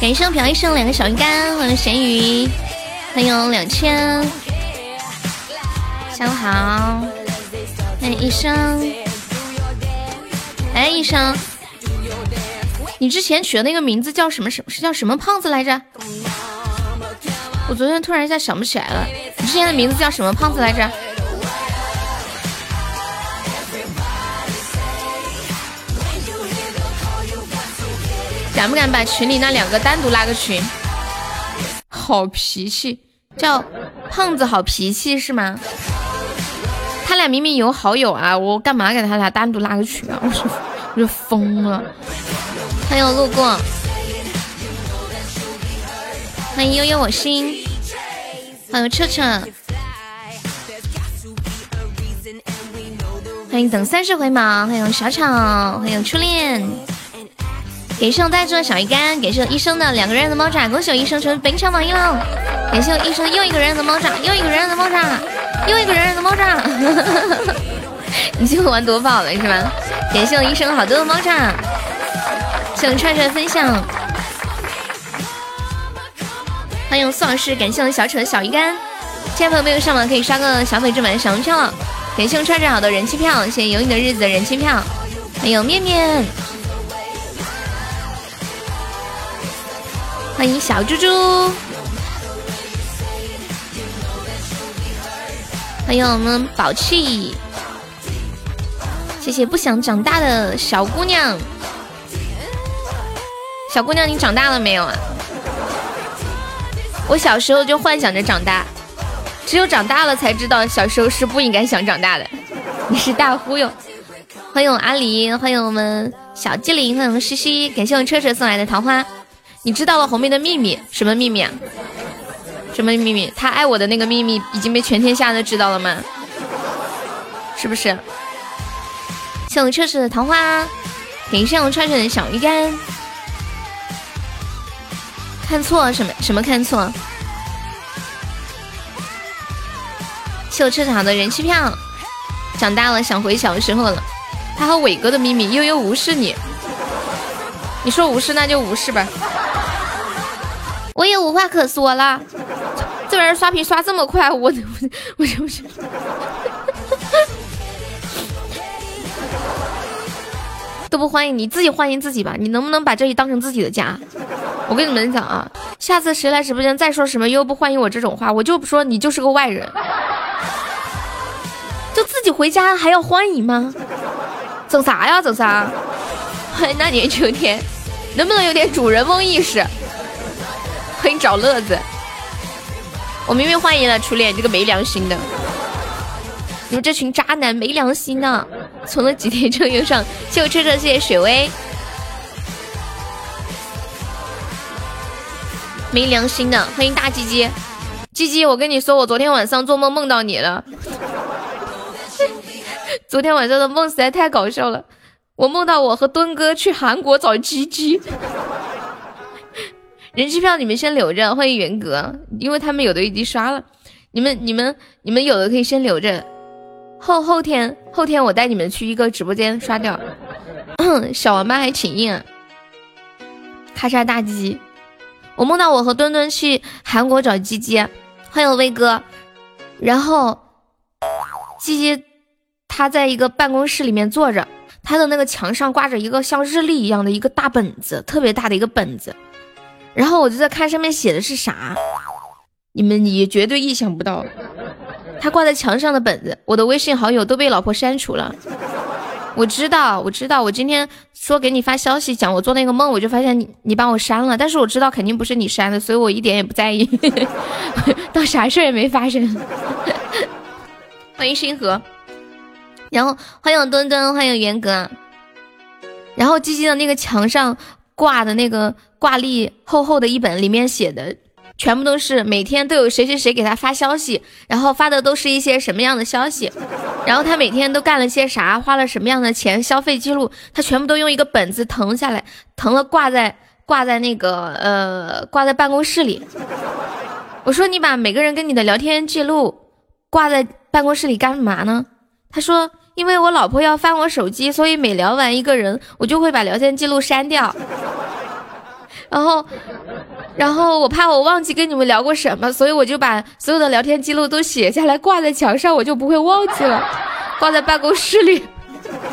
感谢朴医生两个小鱼干，欢迎咸鱼，欢迎两千，下午好，欢迎医生，哎，医生，你之前取的那个名字叫什么？什是叫什么胖子来着？我昨天突然一下想不起来了，你之前的名字叫什么胖子来着？敢不敢把群里那两个单独拉个群？好脾气，叫胖子好脾气是吗？他俩明明有好友啊，我干嘛给他俩单独拉个群啊？我说我就疯了。欢迎路过，欢迎悠悠我心，欢迎彻彻，欢迎等三十回眸，欢迎小草，欢迎初恋。感谢我带住的小鱼干，感谢我一生的两个人的猫爪，恭喜我一生成为本场榜一了！感谢我一生又一个人的猫爪，又一个人的猫爪，又一个人的猫爪，你今晚玩夺宝了是吧？感谢我一生好多的猫爪，谢我串串分享，欢迎宋老师，感谢我小丑的小鱼干，亲爱朋友没有上榜可以刷个小粉这版的小红票了，感谢我串串好的人气票，谢谢有你的日子的人气票，还有面面。欢迎小猪猪，欢迎我们宝气，谢谢不想长大的小姑娘，小姑娘你长大了没有啊？我小时候就幻想着长大，只有长大了才知道小时候是不应该想长大的。你是大忽悠，欢迎我阿狸，欢迎我们小机灵，欢迎我们西西，感谢我车车送来的桃花。你知道了红妹的秘密？什么秘密？什么秘密？他爱我的那个秘密已经被全天下都知道了吗？是不是？谢我彻彻的桃花，感谢我串串的小鱼干。看错什么？什么看错？谢我彻彻好的人气票。长大了想回小时候了。他和伟哥的秘密，悠悠无视你。你说无视那就无视吧。我也无话可说了，这玩意儿刷屏刷这么快，我 我我是不是？都不欢迎你自己欢迎自己吧，你能不能把这里当成自己的家？我跟你们讲啊，下次谁来直播间再说什么又不欢迎我这种话，我就说你就是个外人，就自己回家还要欢迎吗？整啥呀整啥？欢迎那年秋天，能不能有点主人翁意识？欢迎找乐子，我明明欢迎了初恋这个没良心的，你们这群渣男没良心呢！存了几天就又上，谢我车车，谢谢雪薇，没良心的！欢迎大鸡鸡，鸡鸡，我跟你说，我昨天晚上做梦梦到你了，昨天晚上的梦实在太搞笑了，我梦到我和墩哥去韩国找鸡鸡。人气票你们先留着，欢迎元哥，因为他们有的已经刷了，你们你们你们有的可以先留着，后后天后天我带你们去一个直播间刷掉。小王八还挺硬，咔嚓大鸡，我梦到我和墩墩去韩国找鸡鸡，欢迎威哥，然后鸡鸡他在一个办公室里面坐着，他的那个墙上挂着一个像日历一样的一个大本子，特别大的一个本子。然后我就在看上面写的是啥，你们也绝对意想不到，他挂在墙上的本子，我的微信好友都被老婆删除了。我知道，我知道，我今天说给你发消息讲我做那个梦，我就发现你你把我删了，但是我知道肯定不是你删的，所以我一点也不在意，当啥事也没发生。欢迎星河，然后欢迎墩墩，欢迎元哥，然后鸡鸡的那个墙上挂的那个。挂历厚厚的一本，里面写的全部都是每天都有谁谁谁给他发消息，然后发的都是一些什么样的消息，然后他每天都干了些啥，花了什么样的钱，消费记录，他全部都用一个本子誊下来，誊了挂在挂在那个呃挂在办公室里。我说你把每个人跟你的聊天记录挂在办公室里干嘛呢？他说。因为我老婆要翻我手机，所以每聊完一个人，我就会把聊天记录删掉。然后，然后我怕我忘记跟你们聊过什么，所以我就把所有的聊天记录都写下来挂在墙上，我就不会忘记了。挂在办公室里。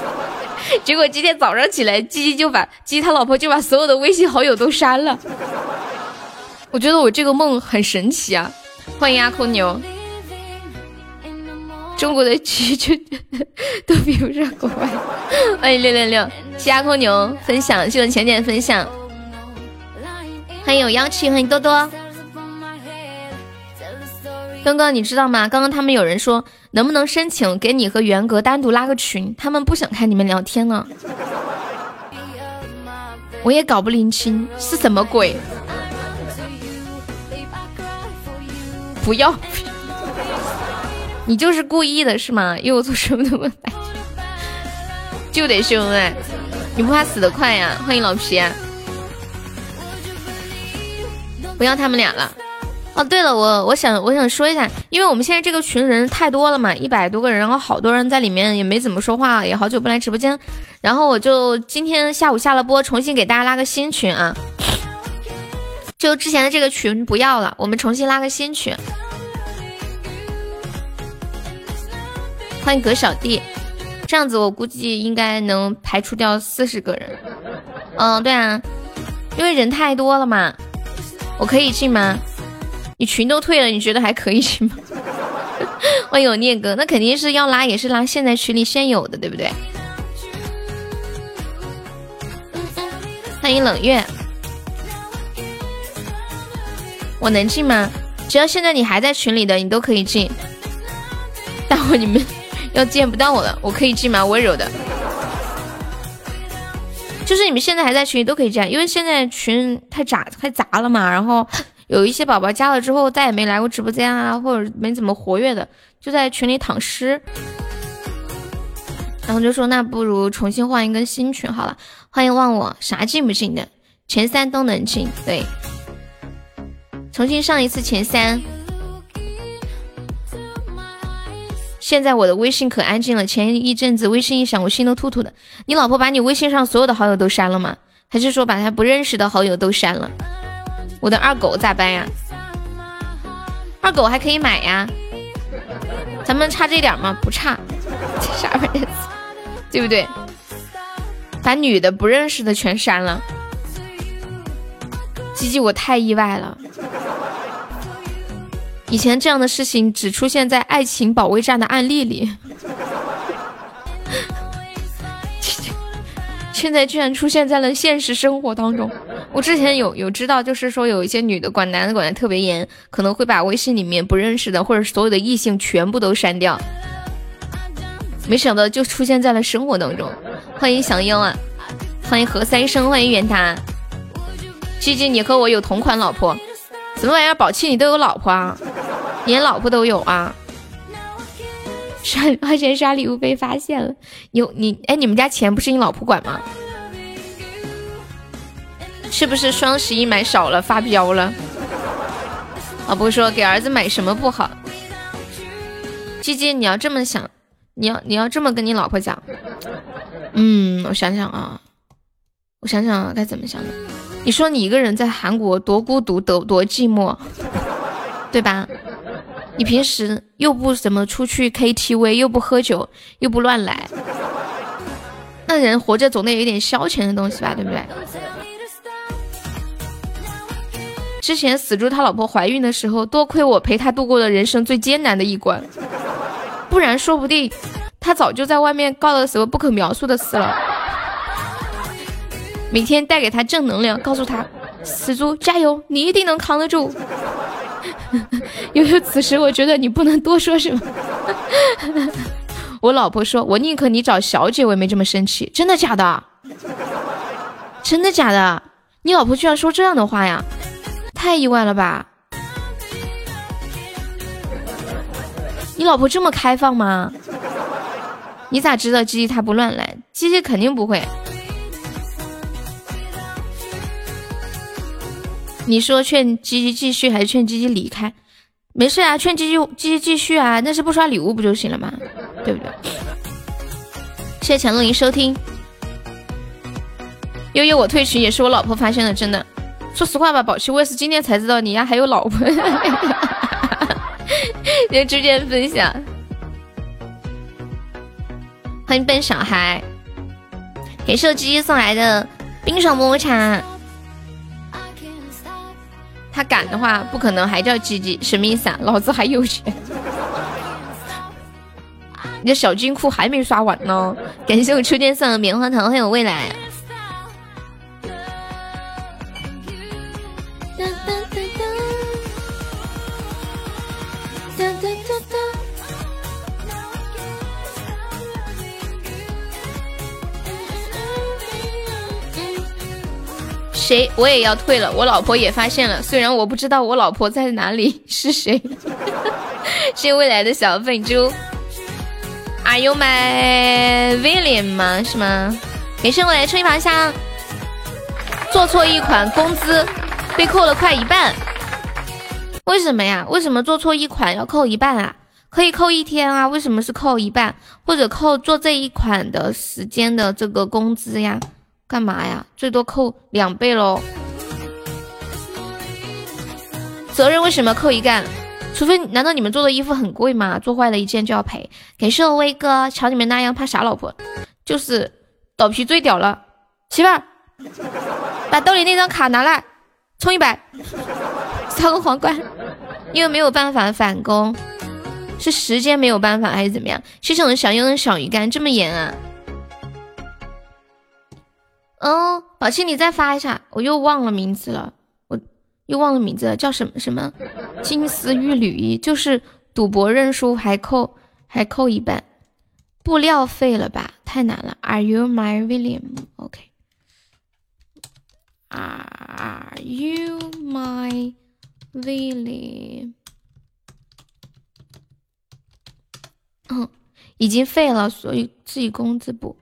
结果今天早上起来，鸡鸡就把鸡他老婆就把所有的微信好友都删了。我觉得我这个梦很神奇啊！欢迎阿空牛。中国的鸡就都比不上国外。欢迎六六六，谢阿空牛分享，谢谢浅浅分享。欢迎有妖气，欢迎多多。刚刚你知道吗？刚刚他们有人说能不能申请给你和元哥单独拉个群，他们不想看你们聊天了。我也搞不拎清是什么鬼。不要。你就是故意的是吗？又做什么那么白？就得秀恩爱，你不怕死得快呀？欢迎老皮，不要他们俩了。哦，对了，我我想我想说一下，因为我们现在这个群人太多了嘛，一百多个人，然后好多人在里面也没怎么说话，也好久不来直播间，然后我就今天下午下了播，重新给大家拉个新群啊，就之前的这个群不要了，我们重新拉个新群。欢迎葛小弟，这样子我估计应该能排除掉四十个人。嗯，对啊，因为人太多了嘛。我可以进吗？你群都退了，你觉得还可以进吗？欢迎我念哥，那肯定是要拉，也是拉现在群里现有的，对不对？欢迎冷月，我能进吗？只要现在你还在群里的，你都可以进。待会你们。要见不到我了，我可以进吗？温柔的，就是你们现在还在群里都可以进，因为现在群太杂太杂了嘛。然后 有一些宝宝加了之后再也没来过直播间啊，或者没怎么活跃的，就在群里躺尸。然后就说那不如重新换一个新群好了。欢迎忘我，啥进不进的？前三都能进，对，重新上一次前三。现在我的微信可安静了，前一阵子微信一响，我心都突突的。你老婆把你微信上所有的好友都删了吗？还是说把他不认识的好友都删了？我的二狗咋办呀？二狗还可以买呀，咱们差这点吗？不差，这 啥玩意？对不对？把女的不认识的全删了，鸡鸡我太意外了。以前这样的事情只出现在爱情保卫战的案例里，现在居然出现在了现实生活当中。我之前有有知道，就是说有一些女的管男的管的特别严，可能会把微信里面不认识的或者所有的异性全部都删掉。没想到就出现在了生活当中。欢迎小优啊，欢迎何三生，欢迎远达。鸡鸡，你和我有同款老婆。什么玩意儿？宝气，你都有老婆啊？连老婆都有啊？刷花钱刷礼物被发现了，有你哎？你们家钱不是你老婆管吗？是不是双十一买少了发飙了？老婆说给儿子买什么不好？鸡鸡，你要这么想，你要你要这么跟你老婆讲。嗯，我想想啊，我想想该怎么想的。你说你一个人在韩国多孤独，多多寂寞，对吧？你平时又不怎么出去 KTV，又不喝酒，又不乱来，那人活着总得有一点消遣的东西吧，对不对？之前死猪他老婆怀孕的时候，多亏我陪他度过了人生最艰难的一关，不然说不定他早就在外面告了什么不可描述的事了。每天带给他正能量，告诉他：“死猪加油，你一定能扛得住。” 悠悠，此时我觉得你不能多说什么。我老婆说：“我宁可你找小姐，我也没这么生气。”真的假的？真的假的？你老婆居然说这样的话呀？太意外了吧！你老婆这么开放吗？你咋知道鸡鸡他不乱来？鸡鸡肯定不会。你说劝鸡鸡继续还是劝鸡鸡离开？没事啊，劝鸡鸡鸡鸡继续啊，但是不刷礼物不就行了吗？对不对？谢谢强乐林收听。悠悠，我退群也是我老婆发现的，真的。说实话吧，宝七，我也是今天才知道你家还有老婆。别直接分享。欢迎笨小孩，给射鸡送来的冰爽么么茶。他敢的话，不可能还叫鸡鸡，什么意思啊？老子还有钱。你的小金库还没刷完呢。感谢我初见送的棉花糖，还有未来。谁？我也要退了。我老婆也发现了，虽然我不知道我老婆在哪里 是谁。是未来的小粉猪。Are you my William 吗？是吗？给谢我来吹一香。做错一款，工资被扣了快一半。为什么呀？为什么做错一款要扣一半啊？可以扣一天啊？为什么是扣一半？或者扣做这一款的时间的这个工资呀？干嘛呀？最多扣两倍喽。责任为什么扣一干？除非难道你们做的衣服很贵吗？做坏了一件就要赔？感谢我威哥，瞧你们那样怕啥老婆？就是倒皮最屌了，媳妇儿，把兜里那张卡拿来，充一百，刷个皇冠。因为没有办法返工，是时间没有办法还是怎么样？谢谢我的小优的小鱼干，这么严啊？哦，宝气，你再发一下，我又忘了名字了，我又忘了名字了，叫什么什么金丝玉缕衣，就是赌博认输还扣还扣一半，布料废了吧，太难了。Are you my William？OK，Are you my William？嗯，已经废了，所以自己工资补。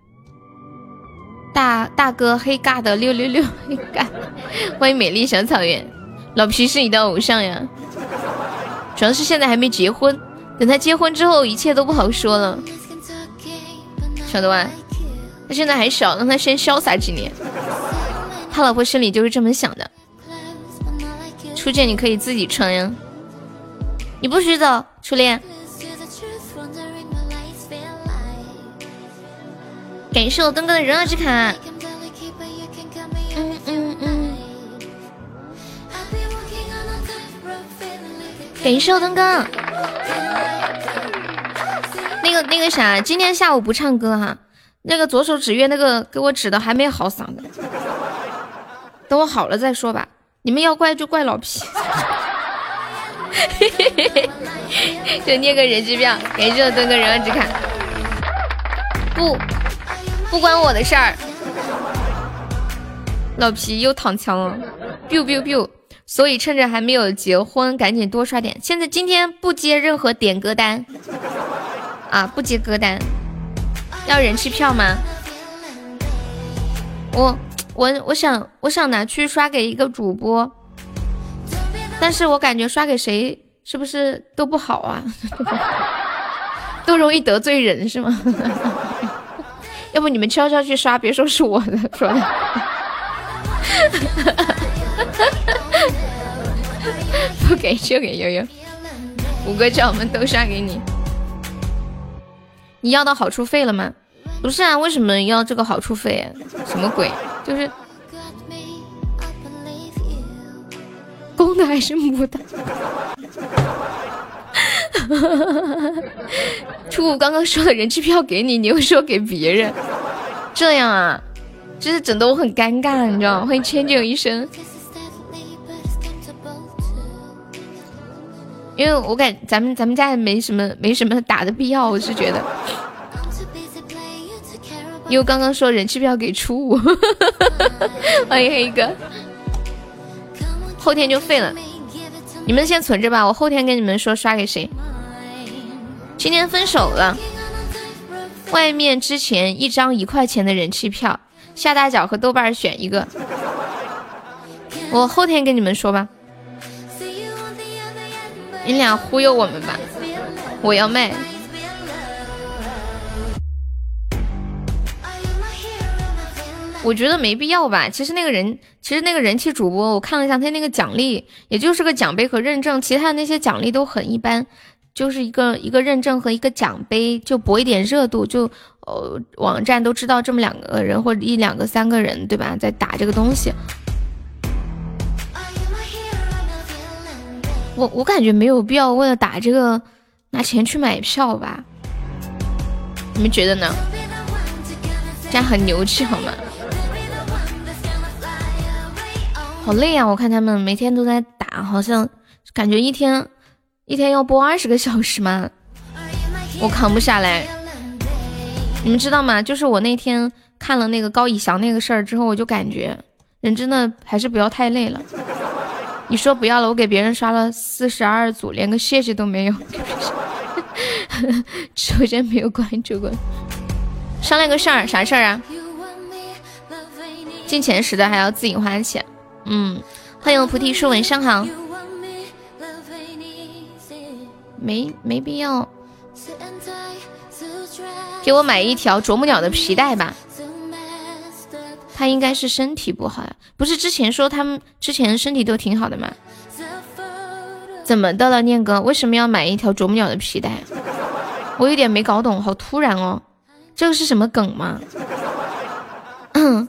大大哥黑尬的六六六 黑尬，欢迎美丽小草原，老皮是你的偶像呀。主要是现在还没结婚，等他结婚之后，一切都不好说了，晓得吧？他现在还小，让他先潇洒几年。他老婆心里就是这么想的。初见你可以自己穿呀，你不许走，初恋。感谢我东哥的荣耀之卡。嗯嗯嗯。感谢我东哥。那个那个啥，今天下午不唱歌哈。那个左手指月那个给我指的还没好嗓子，等我好了再说吧。你们要怪就怪老皮。就捏个人机票，感谢我东哥荣耀之卡。不。不关我的事儿，老皮又躺枪了，biu biu biu，所以趁着还没有结婚，赶紧多刷点。现在今天不接任何点歌单，啊，不接歌单，要人气票吗？我我我想我想拿去刷给一个主播，但是我感觉刷给谁是不是都不好啊？都容易得罪人是吗？要不你们悄悄去刷，别说是我的 说的。不给就给悠悠，五哥叫我们都刷给你。你要到好处费了吗？不是啊，为什么要这个好处费？什么鬼？就是公的还是母的？初五刚刚说的人气票给你，你又说给别人，这样啊，就是整的我很尴尬，你知道吗？欢迎千九一生，因为我感咱们咱们家也没什么没什么打的必要，我是觉得，因为刚刚说人气票给初五，欢迎黑哥，后天就废了。你们先存着吧，我后天跟你们说刷给谁。今天分手了，外面之前一张一块钱的人气票，夏大脚和豆瓣选一个。我后天跟你们说吧。你俩忽悠我们吧，我要卖。我觉得没必要吧。其实那个人，其实那个人气主播，我看了一下他那个奖励，也就是个奖杯和认证，其他的那些奖励都很一般，就是一个一个认证和一个奖杯，就博一点热度，就呃网站都知道这么两个人或者一两个三个人，对吧？在打这个东西。我我感觉没有必要为了打这个拿钱去买票吧？你们觉得呢？这样很牛气好吗？好累啊！我看他们每天都在打，好像感觉一天一天要播二十个小时吗？我扛不下来。你们知道吗？就是我那天看了那个高以翔那个事儿之后，我就感觉人真的还是不要太累了。你说不要了，我给别人刷了四十二组，连个谢谢都没有。直播间没有关注过。商量个事儿，啥事儿啊？进前十的还要自己花钱。嗯，欢迎菩提树，晚上好。没没必要。给我买一条啄木鸟的皮带吧。他应该是身体不好呀，不是之前说他们之前身体都挺好的吗？怎么的了，念哥？为什么要买一条啄木鸟的皮带？我有点没搞懂，好突然哦，这个是什么梗吗？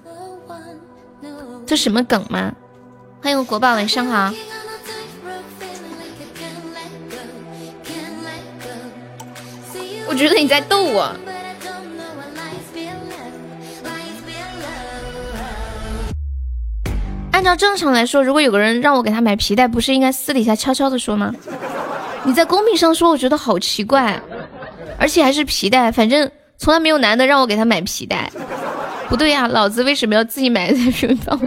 这什么梗吗？欢迎国宝，晚上好。我觉得你在逗我。按照正常来说，如果有个人让我给他买皮带，不是应该私底下悄悄的说吗？你在公屏上说，我觉得好奇怪，而且还是皮带，反正从来没有男的让我给他买皮带。不对呀，老子为什么要自己买在屏放？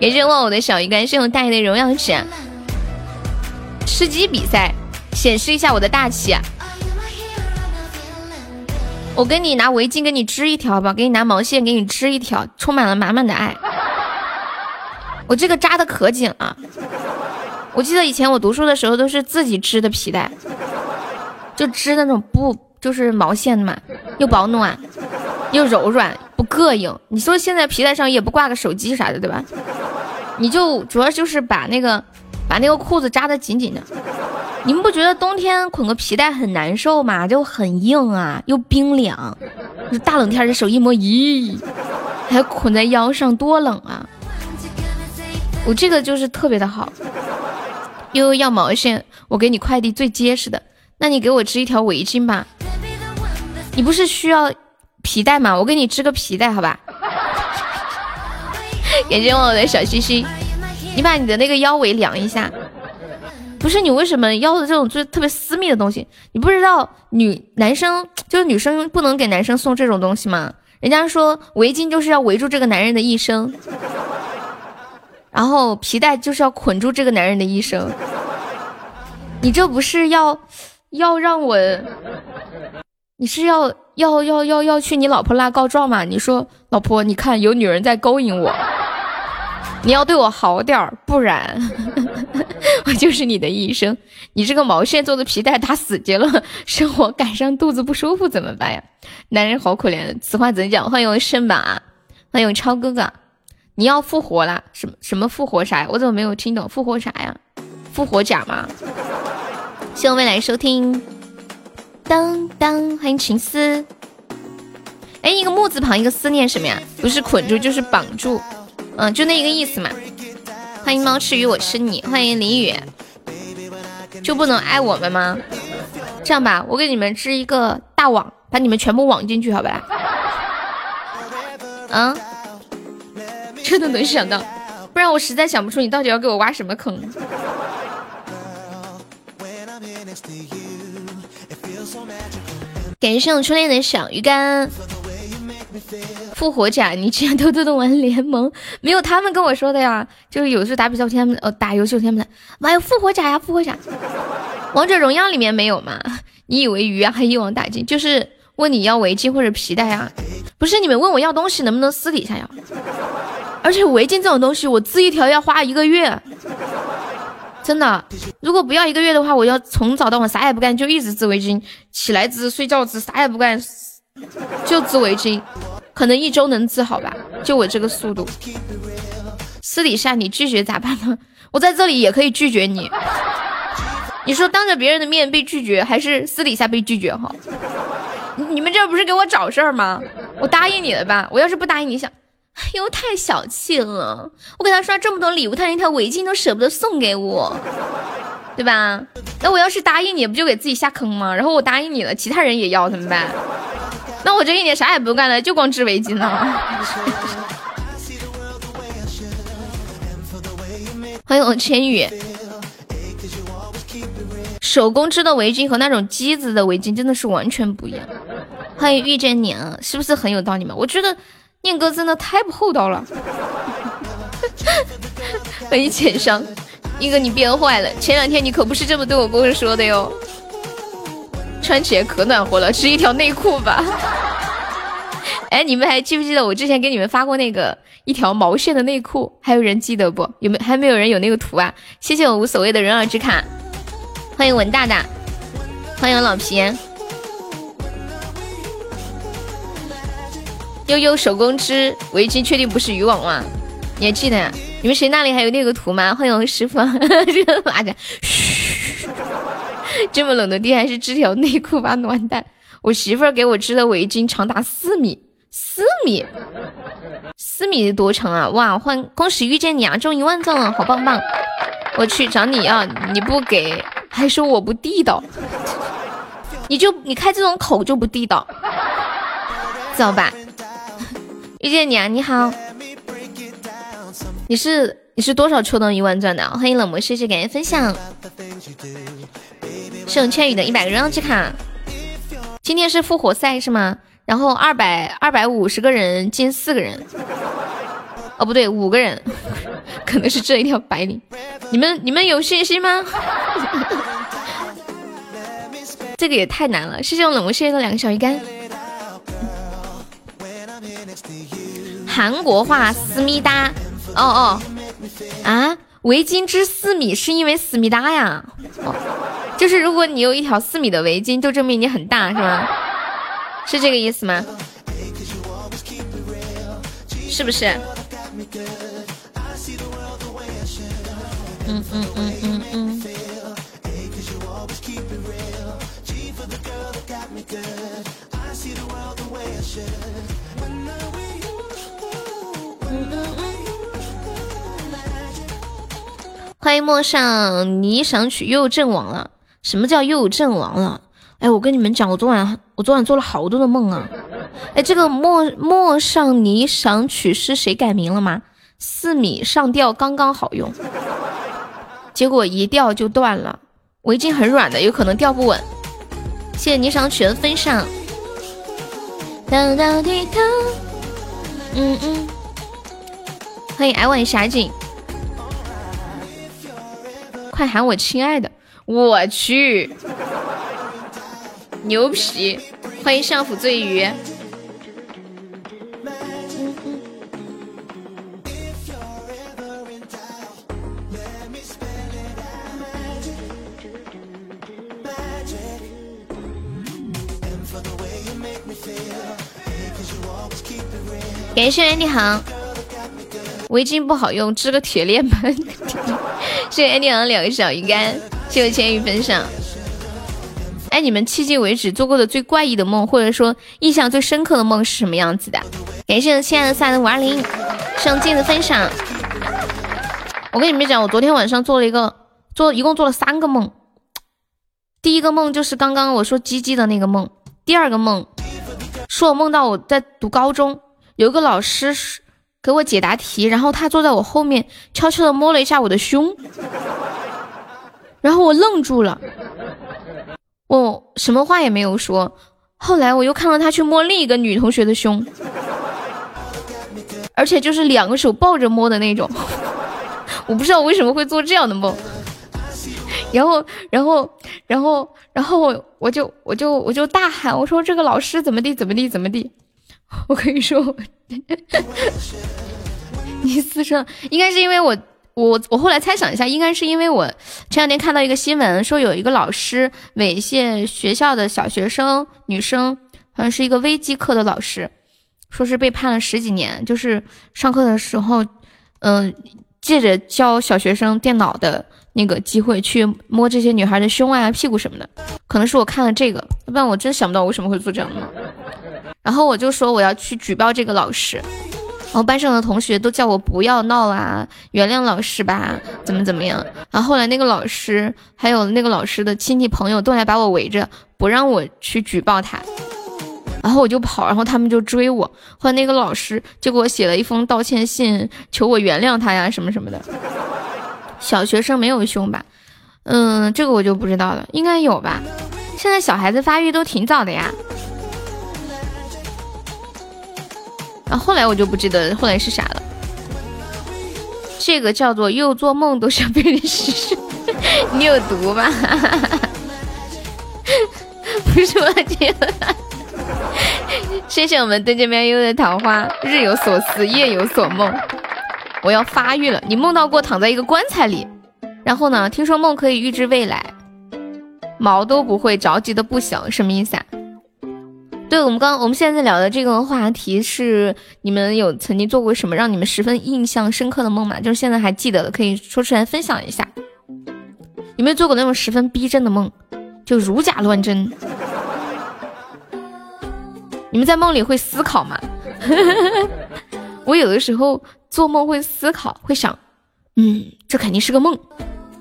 感谢忘我的小鱼干，谢我大爷的荣耀值。吃鸡比赛，显示一下我的大气。我跟你拿围巾给你织一条吧，给你拿毛线给你织一条，充满了满满的爱。我这个扎的可紧了，我记得以前我读书的时候都是自己织的皮带，就织那种布，就是毛线嘛，又保暖又柔软，不膈应。你说现在皮带上也不挂个手机啥的，对吧？你就主要就是把那个把那个裤子扎得紧紧的。你们不觉得冬天捆个皮带很难受吗？就很硬啊，又冰凉。大冷天的手一摸，咦，还捆在腰上，多冷啊！我这个就是特别的好，又要毛线，我给你快递最结实的。那你给我织一条围巾吧。你不是需要皮带嘛？我给你织个皮带，好吧？感谢我的小心心，你把你的那个腰围量一下。不是你为什么腰的这种就是特别私密的东西？你不知道女男生就是女生不能给男生送这种东西吗？人家说围巾就是要围住这个男人的一生。然后皮带就是要捆住这个男人的一生，你这不是要要让我，你是要要要要要去你老婆那告状吗？你说老婆，你看有女人在勾引我，你要对我好点儿，不然 我就是你的一生。你这个毛线做的皮带打死结了，生活赶上肚子不舒服怎么办呀？男人好可怜，此话怎讲？欢迎圣马，欢迎超哥哥。你要复活了？什么什么复活啥呀？我怎么没有听懂？复活啥呀？复活甲吗？谢谢未来收听。当当，欢迎情思。哎，一个木字旁，一个思念，什么呀？不是捆住就是绑住，嗯，就那一个意思嘛。欢迎猫吃鱼，我吃你。欢迎林雨，就不能爱我们吗？这样吧，我给你们织一个大网，把你们全部网进去，好吧？嗯。真的能想到，不然我实在想不出你到底要给我挖什么坑。感谢我初恋的小鱼干，复活甲，你竟然偷偷的玩联盟？没有他们跟我说的呀，就是有时候打比赛，我听他们呃打游戏，我听他们妈呀，复活甲呀，复活甲，王者荣耀里面没有吗？你以为鱼啊还一网打尽？就是问你要围巾或者皮带啊？不是你们问我要东西能不能私底下要？而且围巾这种东西，我织一条要花一个月，真的。如果不要一个月的话，我要从早到晚啥也不干，就一直织围巾，起来织，睡觉织，啥也不干，就织围巾，可能一周能织好吧？就我这个速度。私底下你拒绝咋办呢？我在这里也可以拒绝你。你说当着别人的面被拒绝，还是私底下被拒绝好？你们这不是给我找事儿吗？我答应你了吧？我要是不答应，你想？哎呦，太小气了！我给他刷这么多礼物，他连条围巾都舍不得送给我，对吧？那我要是答应你，不就给自己下坑吗？然后我答应你了，其他人也要怎么办？那我这一年啥也不干了，就光织围巾了。欢迎我千羽，手工织的围巾和那种机子的围巾真的是完全不一样。欢迎遇见你啊，是不是很有道理嘛？我觉得。念哥真的太不厚道了，欢迎浅商，一哥你变坏了，前两天你可不是这么对我公说的哟，穿起来可暖和了，是一条内裤吧。哎，你们还记不记得我之前给你们发过那个一条毛线的内裤？还有人记得不？有没还没有人有那个图啊？谢谢我无所谓的人儿之卡，欢迎文大大，欢迎老皮。悠悠手工织围巾，确定不是渔网吗？你还记得呀？你们谁那里还有那个图吗？欢迎我师傅，这个麻将，嘘，这么冷的天还是织条内裤吧，暖蛋！我媳妇儿给我织的围巾长达四米，四米，四米多长啊！哇，欢恭喜遇见你啊，中一万赞了，好棒棒！我去找你啊，你不给还说我不地道，你就你开这种口就不地道，知道吧？遇见你啊，你好，你是你是多少抽到一万钻的？欢迎冷漠，谢谢感谢分享，是用千羽的一百个荣耀之卡。今天是复活赛是吗？然后二百二百五十个人进四个人，哦不对，五个人，可能是这一条白领。你们你们有信心吗？这个也太难了，谢谢我冷漠，谢谢两个小鱼干。韩国话思密达，哦哦，啊，围巾织四米是因为思密达呀？就是如果你有一条四米的围巾，就证明你很大，是吗？是这个意思吗？是不是？嗯嗯嗯嗯嗯。欢迎陌上霓裳曲又阵亡了。什么叫又阵亡了？哎，我跟你们讲，我昨晚我昨晚做了好多的梦啊。哎，这个陌陌上霓裳曲是谁改名了吗？四米上吊刚刚好用，结果一吊就断了。围巾很软的，有可能吊不稳。谢谢霓裳曲的分享。哒哒滴哒，嗯嗯。欢迎矮晚霞景。快喊我亲爱的！我去，牛皮！欢迎相府醉鱼。感谢安迪航，围巾不好用，织个铁链吧。谢谢安迪昂两个小鱼干，谢谢千羽分享。哎，你们迄今为止做过的最怪异的梦，或者说印象最深刻的梦是什么样子的？感谢亲爱的赛的五二零上镜的分享。我跟你们讲，我昨天晚上做了一个，做一共做了三个梦。第一个梦就是刚刚我说鸡鸡的那个梦。第二个梦是我梦到我在读高中，有一个老师给我解答题，然后他坐在我后面，悄悄的摸了一下我的胸，然后我愣住了，我什么话也没有说。后来我又看到他去摸另一个女同学的胸，而且就是两个手抱着摸的那种。我不知道为什么会做这样的梦。然后，然后，然后，然后我我就我就我就大喊，我说这个老师怎么地怎么地怎么地。我可以说，你私生应该是因为我。我我后来猜想一下，应该是因为我前两天看到一个新闻，说有一个老师猥亵学校的小学生女生，好像是一个微机课的老师，说是被判了十几年，就是上课的时候，嗯，借着教小学生电脑的那个机会去摸这些女孩的胸啊、屁股什么的，可能是我看了这个，要不然我真想不到为什么会做这样的梦。然后我就说我要去举报这个老师。然后班上的同学都叫我不要闹啦，原谅老师吧，怎么怎么样？然后后来那个老师还有那个老师的亲戚朋友都来把我围着，不让我去举报他。然后我就跑，然后他们就追我。后来那个老师就给我写了一封道歉信，求我原谅他呀，什么什么的。小学生没有凶吧？嗯，这个我就不知道了，应该有吧？现在小孩子发育都挺早的呀。然后来我就不记得后来是啥了。这个叫做又做梦都想被人试，你有毒吧？不是我接的。谢谢我们对着喵悠的桃花，日有所思，夜有所梦。我要发育了。你梦到过躺在一个棺材里，然后呢？听说梦可以预知未来，毛都不会着急的不行，什么意思啊？对我们刚我们现在在聊的这个话题是，你们有曾经做过什么让你们十分印象深刻的梦吗？就是现在还记得的，可以说出来分享一下。有没有做过那种十分逼真的梦，就如假乱真？你们在梦里会思考吗？我有的时候做梦会思考，会想，嗯，这肯定是个梦，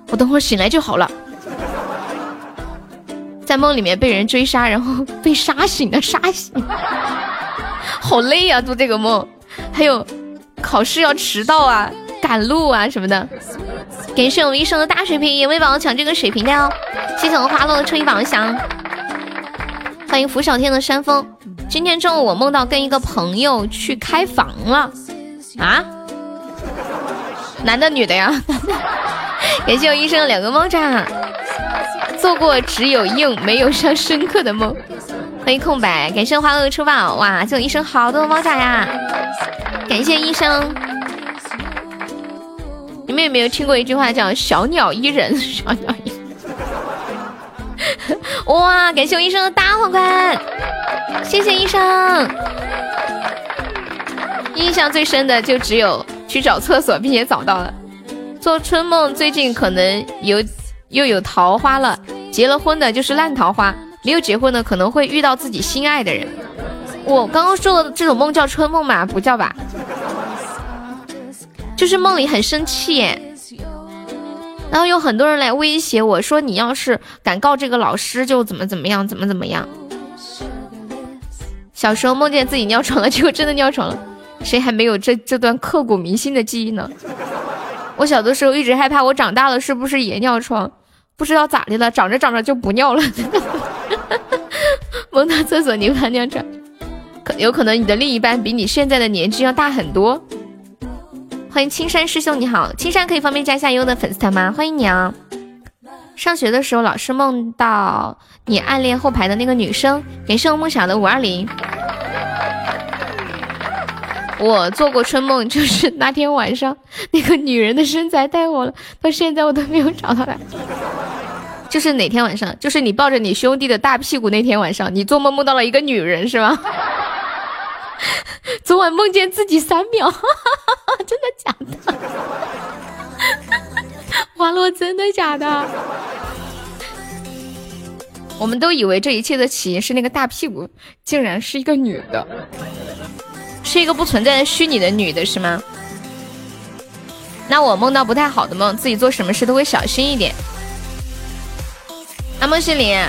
我等会儿醒来就好了。在梦里面被人追杀，然后被杀醒的杀醒，好累呀！做这个梦，还有考试要迟到啊，赶路啊什么的。感谢我们医生的大水瓶，也为宝宝抢这个水瓶的哦。谢谢我们花落的初一宝箱，欢迎拂晓天的山峰。今天中午我梦到跟一个朋友去开房了啊，男的女的呀？感谢我医生的两个猫爪。做过只有硬没有上深刻的梦，欢迎空白，感谢花乐出宝，哇，这医生好多猫爪呀！感谢医生，你们有没有听过一句话叫小鸟依人？小鸟依人，哇，感谢我医生的大皇冠，谢谢医生。印象最深的就只有去找厕所并且找到了。做春梦最近可能有。又有桃花了，结了婚的就是烂桃花，没有结婚的可能会遇到自己心爱的人。我刚刚说的这种梦叫春梦吗？不叫吧，就是梦里很生气耶，然后有很多人来威胁我说，你要是敢告这个老师，就怎么怎么样，怎么怎么样。小时候梦见自己尿床了，结果真的尿床了，谁还没有这这段刻骨铭心的记忆呢？我小的时候一直害怕，我长大了是不是也尿床？不知道咋的了，长着长着就不尿了。梦到厕所你怕尿床，可有可能你的另一半比你现在的年纪要大很多。欢迎青山师兄，你好，青山可以方便加一下优的粉丝团吗？欢迎你啊！上学的时候老是梦到你暗恋后排的那个女生，感谢我梦想的五二零。我做过春梦，就是那天晚上那个女人的身材带我了，到现在我都没有找到她。就是哪天晚上？就是你抱着你兄弟的大屁股那天晚上，你做梦梦到了一个女人是吗？昨晚梦见自己三秒，真的假的？花落真的假的？我们都以为这一切的起因是那个大屁股，竟然是一个女的，是一个不存在的虚拟的女的，是吗？那我梦到不太好的梦，自己做什么事都会小心一点。阿梦心灵，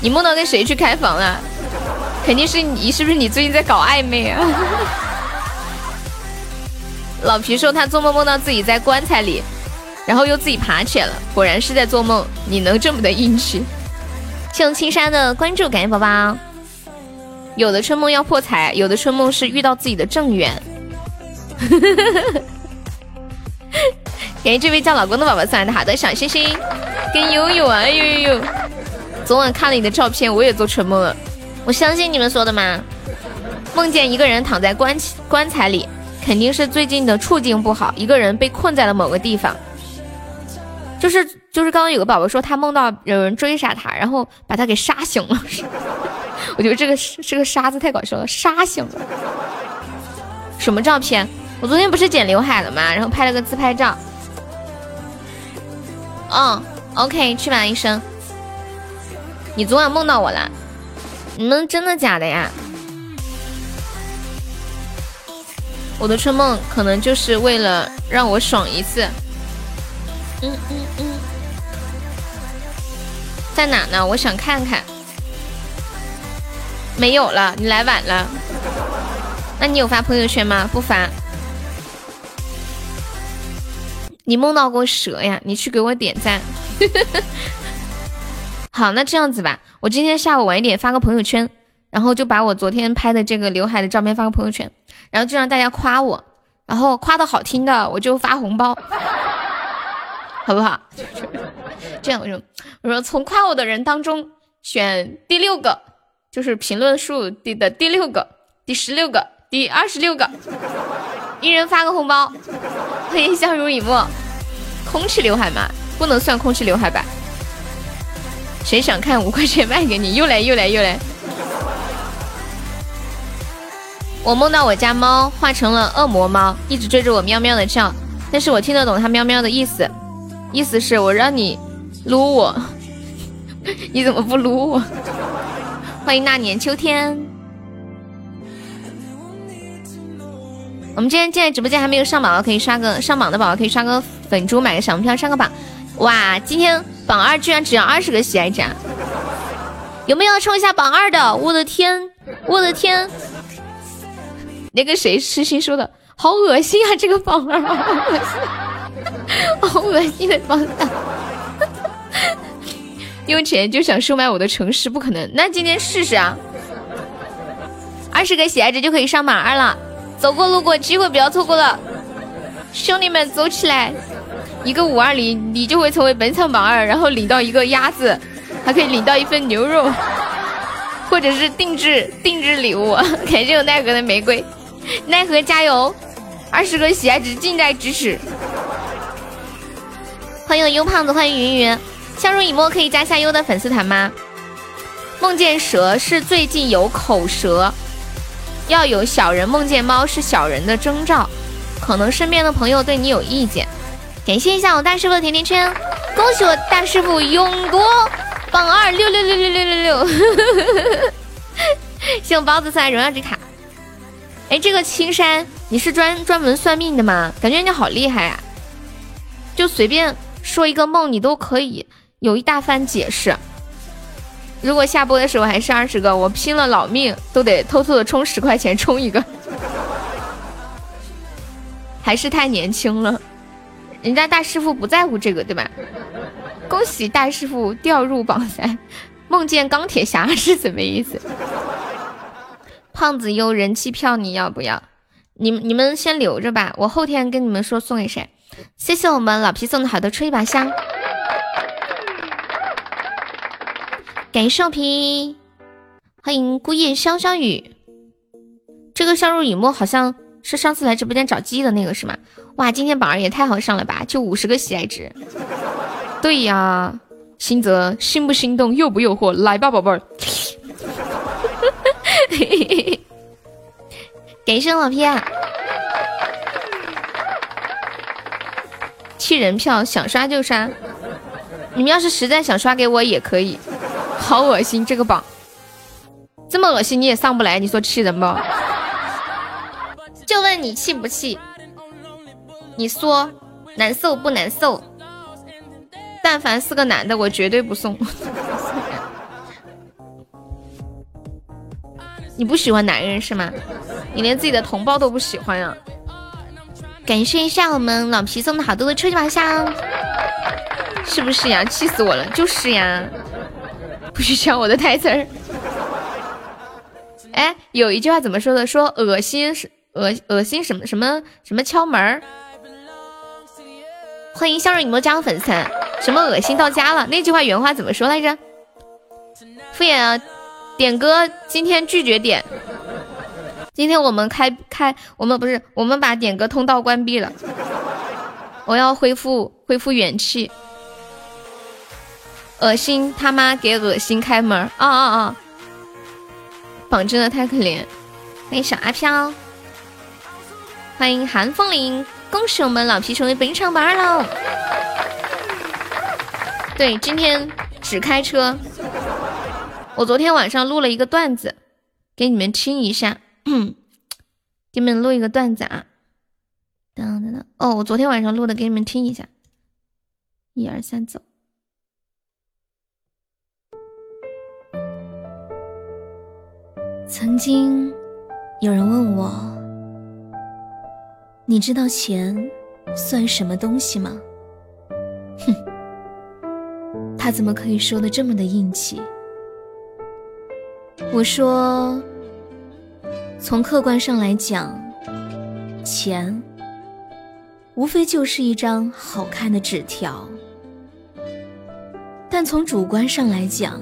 你梦到跟谁去开房了？肯定是你，是不是你最近在搞暧昧啊？老皮说他做梦梦到自己在棺材里，然后又自己爬起来了，果然是在做梦。你能这么的硬气？谢谢青山的关注，感谢宝宝。有的春梦要破财，有的春梦是遇到自己的正缘。给这位叫老公的宝宝送来的好的小心心，跟悠悠啊，呦呦呦！昨晚看了你的照片，我也做春梦了。我相信你们说的嘛，梦见一个人躺在棺棺材里，肯定是最近的处境不好，一个人被困在了某个地方。就是就是刚刚有个宝宝说他梦到有人追杀他，然后把他给杀醒了。我觉得这个这个沙子太搞笑了，杀醒了。什么照片？我昨天不是剪刘海了吗？然后拍了个自拍照。嗯，OK，去吧，医生。你昨晚梦到我了？你们真的假的呀？我的春梦可能就是为了让我爽一次。嗯嗯嗯，在哪呢？我想看看。没有了，你来晚了。那你有发朋友圈吗？不发。你梦到过蛇呀？你去给我点赞。好，那这样子吧，我今天下午晚一点发个朋友圈，然后就把我昨天拍的这个刘海的照片发个朋友圈，然后就让大家夸我，然后夸的好听的我就发红包，好不好？这样我就，我说从夸我的人当中选第六个，就是评论数第的第六个，第十六个，第二十六个。一人发个红包，欢迎相濡以沫。空气刘海嘛，不能算空气刘海吧？谁想看五块钱卖给你？又来又来又来！我梦到我家猫化成了恶魔猫，一直追着我喵喵的叫，但是我听得懂它喵喵的意思，意思是我让你撸我，你怎么不撸我？欢迎那年秋天。我们今天进来直播间还没有上榜的，可以刷个上榜的宝宝可以刷个粉猪买个小门票上个榜。哇，今天榜二居然只要二十个喜爱值，有没有冲一下榜二的？我的天，我的天！那个谁痴心说的，好恶心啊！这个榜二，好恶心的榜二，用钱就想收买我的城市，不可能。那今天试试啊，二十个喜爱值就可以上榜二了。走过路过，机会不要错过了，兄弟们走起来！一个五二零，你就会成为本场榜二，然后领到一个鸭子，还可以领到一份牛肉，或者是定制定制礼物。感谢我奈何的玫瑰，奈何加油！二十个喜爱值，近在咫尺。欢迎优胖子，欢迎云云，相濡以沫可以加下优的粉丝团吗？梦见蛇是最近有口舌。要有小人梦见猫是小人的征兆，可能身边的朋友对你有意见。感谢一下我大师傅的甜甜圈，恭喜我大师傅勇夺榜二六六六六六六六，谢我包子送来荣耀之卡。哎，这个青山，你是专专门算命的吗？感觉你好厉害啊！就随便说一个梦，你都可以有一大番解释。如果下播的时候还剩二十个，我拼了老命都得偷偷的充十块钱充一个，还是太年轻了。人家大师傅不在乎这个，对吧？恭喜大师傅掉入榜三，梦见钢铁侠是什么意思？胖子优人气票你要不要？你你们先留着吧，我后天跟你们说送给谁。谢谢我们老皮送的好的吹一把香。感谢皮，欢迎孤雁潇潇雨。这个相濡以沫好像是上次来直播间找鸡的那个是吗？哇，今天榜二也太好上了吧，就五十个喜爱值。对呀，心泽心不心动，诱不诱惑？来吧，宝贝儿。感谢老皮，气人票，想刷就刷。你们要是实在想刷给我也可以。好恶心，这个榜这么恶心你也上不来，你说气人不？就问你气不气？你说难受不难受？但凡是个男的，我绝对不送。你不喜欢男人是吗？你连自己的同胞都不喜欢呀？感谢一下我们老皮送的好多的超级宝箱，是不是呀？气死我了，就是呀。不许抢我的台词儿！哎，有一句话怎么说的？说恶心是恶恶心什么什么什么敲门儿。欢迎向日雨墨加入粉丝团，什么恶心到家了？那句话原话怎么说来着？敷衍啊，点歌今天拒绝点。今天我们开开，我们不是我们把点歌通道关闭了。我要恢复恢复元气。恶心他妈给恶心开门啊啊啊！榜真的太可怜。欢迎小阿飘，欢迎韩风铃。恭喜我们老皮成为本场榜二喽！对，今天只开车。我昨天晚上录了一个段子，给你们听一下。给你们录一个段子啊！等等等，哦，我昨天晚上录的，给你们听一下。一二三，走。曾经有人问我。你知道钱算什么东西吗？哼，他怎么可以说的这么的硬气？我说，从客观上来讲，钱无非就是一张好看的纸条；但从主观上来讲，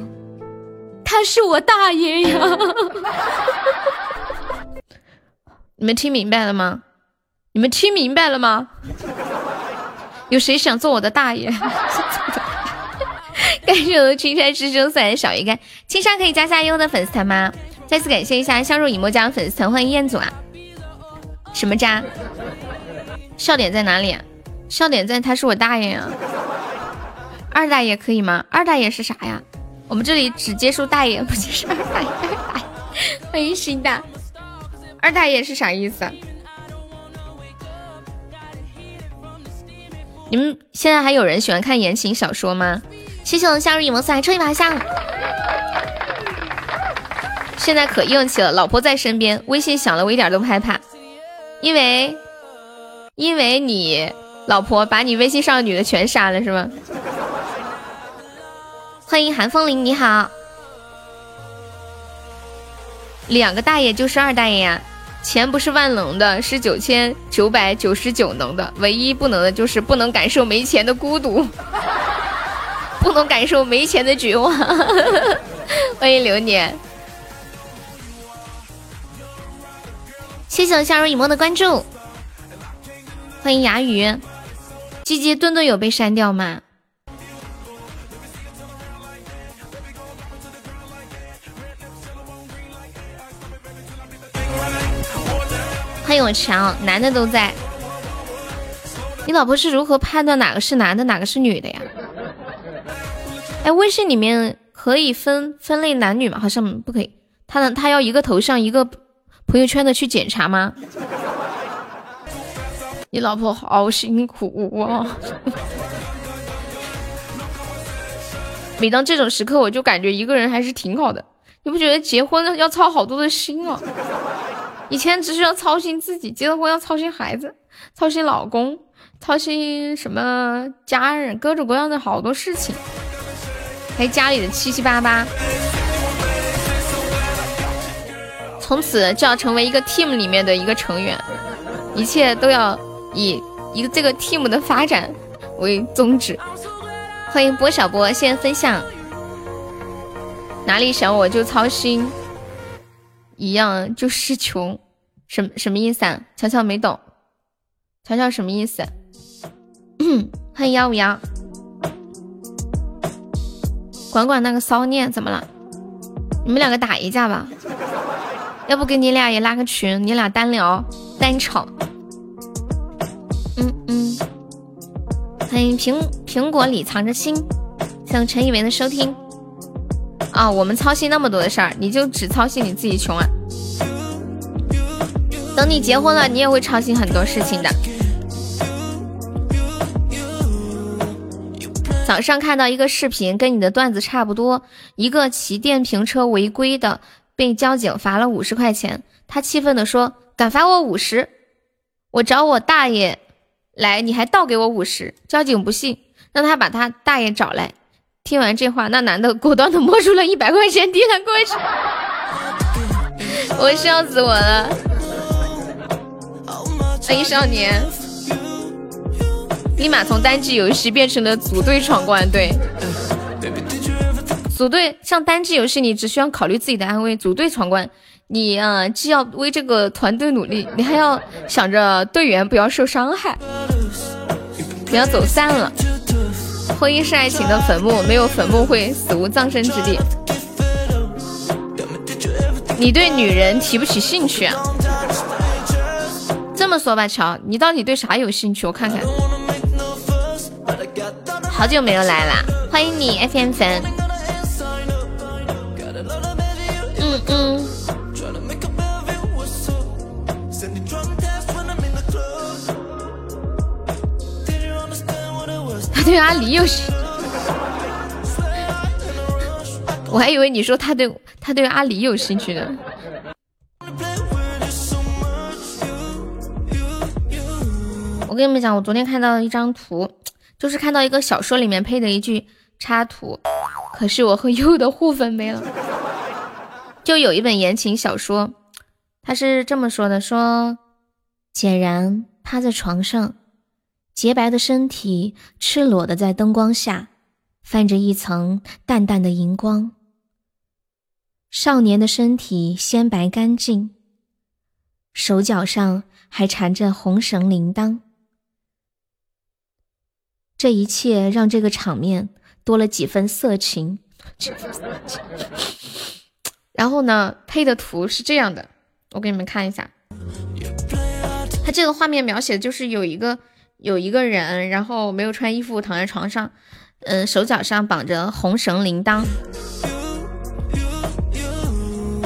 他是我大爷呀！你们听明白了吗？你们听明白了吗？有谁想做我的大爷？感谢我的青山师兄送来小鱼干，青山可以加下优的粉丝团吗？再次感谢一下相濡以沫加粉丝团，欢迎彦祖啊！什么渣？笑点在哪里？笑点在他是我大爷呀！二大爷可以吗？二大爷是啥呀？我们这里只接受大爷，不接受二大爷。欢迎新大，二大爷是啥意思？你们现在还有人喜欢看言情小说吗？谢谢我们夏日影萌送来抽一把下。现在可硬气了，老婆在身边，微信响了我一点都不害怕，因为因为你老婆把你微信上的女的全删了是吗？欢迎韩风铃，你好。两个大爷就是二大爷呀。钱不是万能的，是九千九百九十九能的。唯一不能的就是不能感受没钱的孤独，不能感受没钱的绝望。欢迎流年，谢谢我夏如以沫的关注。欢迎牙鱼，鸡鸡顿顿有被删掉吗？欢迎我强，男的都在。你老婆是如何判断哪个是男的，哪个是女的呀？哎，微信里面可以分分类男女吗？好像不可以。他呢？他要一个头像一个朋友圈的去检查吗？你老婆好辛苦啊！每当这种时刻，我就感觉一个人还是挺好的。你不觉得结婚要操好多的心啊？以前只需要操心自己，结了婚要操心孩子，操心老公，操心什么家人，各种各样的好多事情，还有家里的七七八八。从此就要成为一个 team 里面的一个成员，一切都要以一个这个 team 的发展为宗旨。欢迎波小波，谢谢分享。哪里想我就操心。一样就是穷，什什么意思啊？乔乔没懂，乔乔什么意思？欢迎幺五幺，管管那个骚念怎么了？你们两个打一架吧，要不给你俩也拉个群，你俩单聊单吵。嗯嗯，欢迎苹苹果里藏着心，向陈以为的收听。啊，我们操心那么多的事儿，你就只操心你自己穷啊？等你结婚了，你也会操心很多事情的。早上看到一个视频，跟你的段子差不多，一个骑电瓶车违规的被交警罚了五十块钱，他气愤的说：“敢罚我五十，我找我大爷来，你还倒给我五十。”交警不信，让他把他大爷找来。听完这话，那男的果断的摸出了一百块钱递了过去，我笑死我了。欢迎少年，立马从单机游戏变成了组队闯关。对，组队像单机游戏，你只需要考虑自己的安危；组队闯关，你啊既要为这个团队努力，你还要想着队员不要受伤害，不要走散了。婚姻是爱情的坟墓，没有坟墓会死无葬身之地。你对女人提不起兴趣啊？这么说吧，乔，你到底对啥有兴趣？我看看。好久没有来啦，欢迎你 FM 粉。嗯嗯。对阿离有兴，我还以为你说他对。他对阿狸有兴趣呢。我跟你们讲，我昨天看到一张图，就是看到一个小说里面配的一句插图，可是我和优的互粉没了。就有一本言情小说，他是这么说的：说简然趴在床上，洁白的身体赤裸的在灯光下泛着一层淡淡的荧光。少年的身体鲜白干净，手脚上还缠着红绳铃铛。这一切让这个场面多了几分色情。然后呢，配的图是这样的，我给你们看一下。他这个画面描写的就是有一个有一个人，然后没有穿衣服躺在床上，嗯，手脚上绑着红绳铃铛。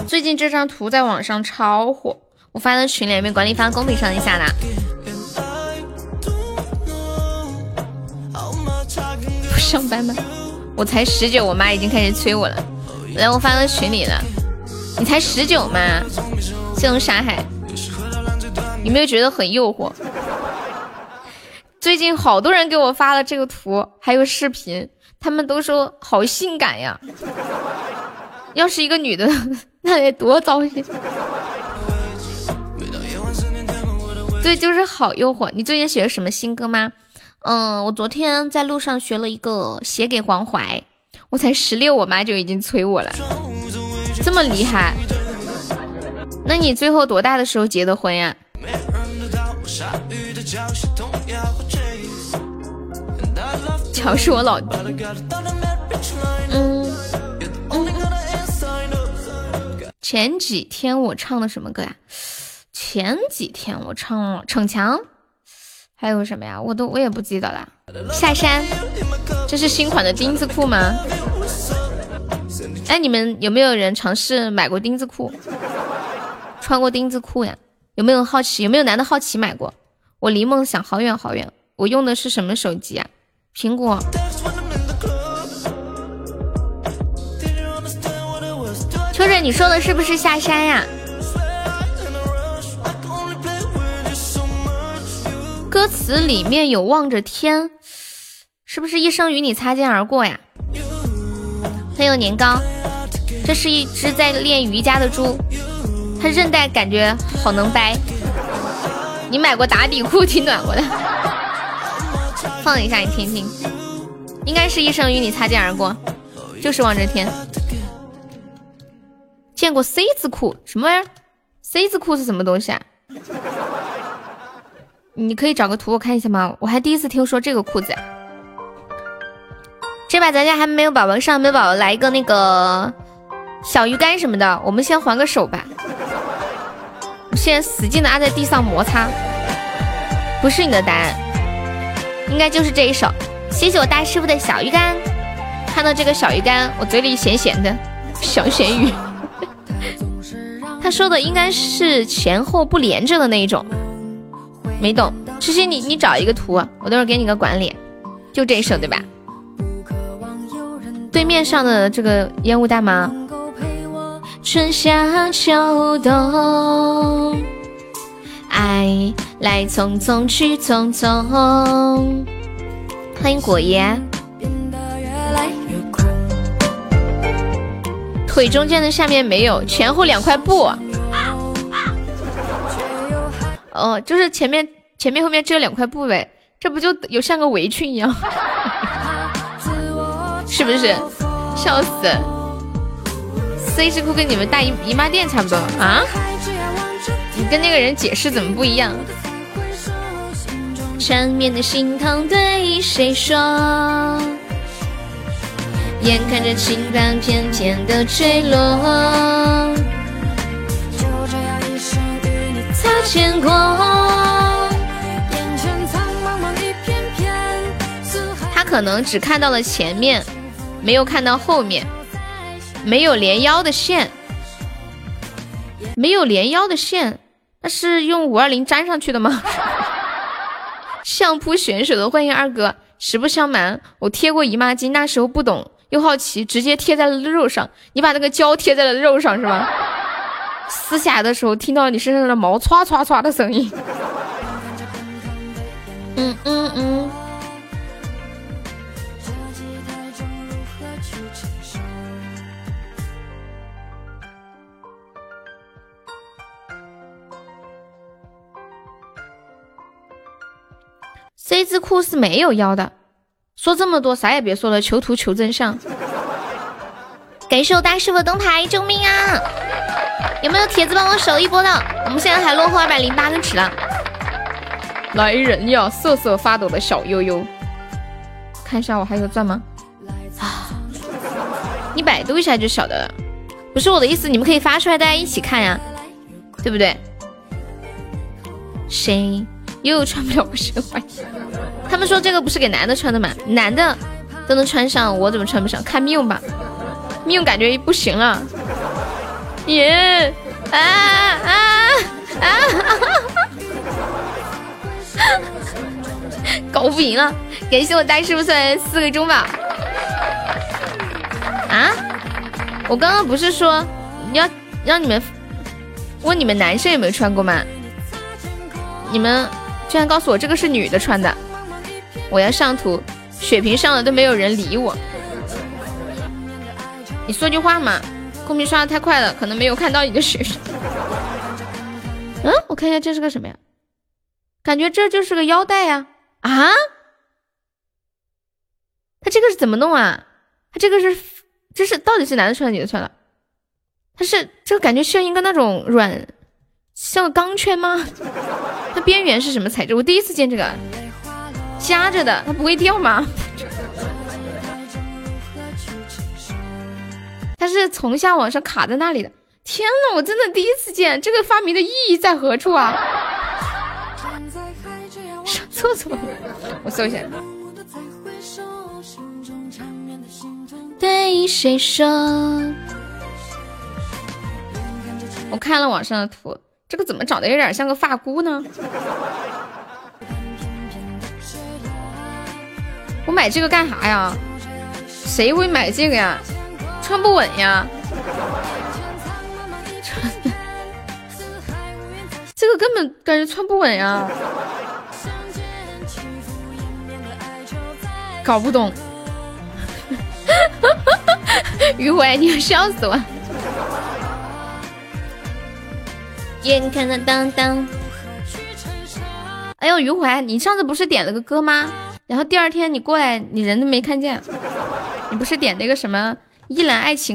最近这张图在网上超火，我发到群里面，管理发公屏上一下啦。不上班吗？我才十九，我妈已经开始催我了。来，我发到群里了。你才十九吗？谢龙沙海，有没有觉得很诱惑？最近好多人给我发了这个图，还有视频，他们都说好性感呀。要是一个女的。那得多糟心！对，就是好诱惑。你最近学了什么新歌吗？嗯，我昨天在路上学了一个《写给黄淮》，我才十六，我妈就已经催我了，这么厉害？那你最后多大的时候结的婚呀？乔是我老弟。嗯。前几天我唱的什么歌呀？前几天我唱了《逞强》，还有什么呀？我都我也不记得了。下山，这是新款的丁字裤吗？哎，你们有没有人尝试买过丁字裤？穿过丁字裤呀？有没有好奇？有没有男的好奇买过？我离梦想好远好远。我用的是什么手机啊？苹果。秋水，你说的是不是下山呀？歌词里面有望着天，是不是一生与你擦肩而过呀？欢迎年糕，这是一只在练瑜伽的猪，它韧带感觉好能掰。你买过打底裤，挺暖和的。放一下你听听，应该是一生与你擦肩而过，就是望着天。见过 C 字裤什么玩意儿？C 字裤是什么东西啊？你可以找个图我看一下吗？我还第一次听说这个裤子。这把咱家还没有宝宝上，没有宝宝来一个那个小鱼干什么的，我们先还个手吧。我现在使劲的按在地上摩擦，不是你的答案，应该就是这一首。谢谢我大师傅的小鱼干，看到这个小鱼干，我嘴里咸咸的，小咸鱼。他说的应该是前后不连着的那一种，没懂。诗诗，你你找一个图，我等会儿给你个管理，就这一首对吧？对面上的这个烟雾弹吗？春夏秋冬，爱来匆匆去匆匆。欢迎果爷。腿中间的下面没有，前后两块布。哦，就是前面前面后面遮两块布呗，这不就有像个围裙一样，是不是？笑死！C 字裤跟你们大姨姨妈店差不多啊？你跟那个人解释怎么不一样？缠绵的心痛对谁说？眼看着情感片片的坠落，就这样一生与你擦肩过。他可能只看到了前面，没有看到后面，没有连腰的线，没有连腰的线，那是用五二零粘上去的吗？相扑选手的欢迎二哥，实不相瞒，我贴过姨妈巾，那时候不懂。又好奇，直接贴在了肉上。你把那个胶贴在了肉上是吗？撕下来的时候，听到你身上的毛唰唰唰的声音。嗯嗯嗯。字裤是没有腰的。说这么多，啥也别说了，求图求真相。感谢我大师傅灯牌，救命啊！有没有铁子帮我守一波的？我们现在还落后二百零八个值了。来人呀！瑟瑟发抖的小悠悠，看一下我还有钻吗？啊！你百度一下就晓得了。不是我的意思，你们可以发出来，大家一起看呀，对不对？谁？又穿不了我身怀，他们说这个不是给男的穿的吗？男的都能穿上，我怎么穿不上？看命吧，命感觉不行了。耶啊啊啊！搞不赢了，感谢我大师傅送来四个中宝。啊？我刚刚不是说要让你们问你们男生有没有穿过吗？你们。居然告诉我这个是女的穿的，我要上图，血瓶上了都没有人理我。你说句话嘛，公屏刷的太快了，可能没有看到你的血瓶。嗯，我看一下这是个什么呀？感觉这就是个腰带呀！啊？他这个是怎么弄啊？他这个是，这是到底是男的穿的女的穿的？他是这个感觉像一个那种软。像钢圈吗？它边缘是什么材质？我第一次见这个，夹着的，它不会掉吗？它是从下往上卡在那里的。天呐，我真的第一次见，这个发明的意义在何处啊？上厕所，我搜一下。对谁说？我看了网上的图。这个怎么长得有点像个发箍呢？我买这个干啥呀？谁会买这个呀？穿不稳呀？穿，这个根本感觉穿不稳呀！搞不懂。余淮，你要笑死我！眼看着当当，哎呦，余淮，你上次不是点了个歌吗？然后第二天你过来，你人都没看见。你不是点那个什么《依兰爱情》？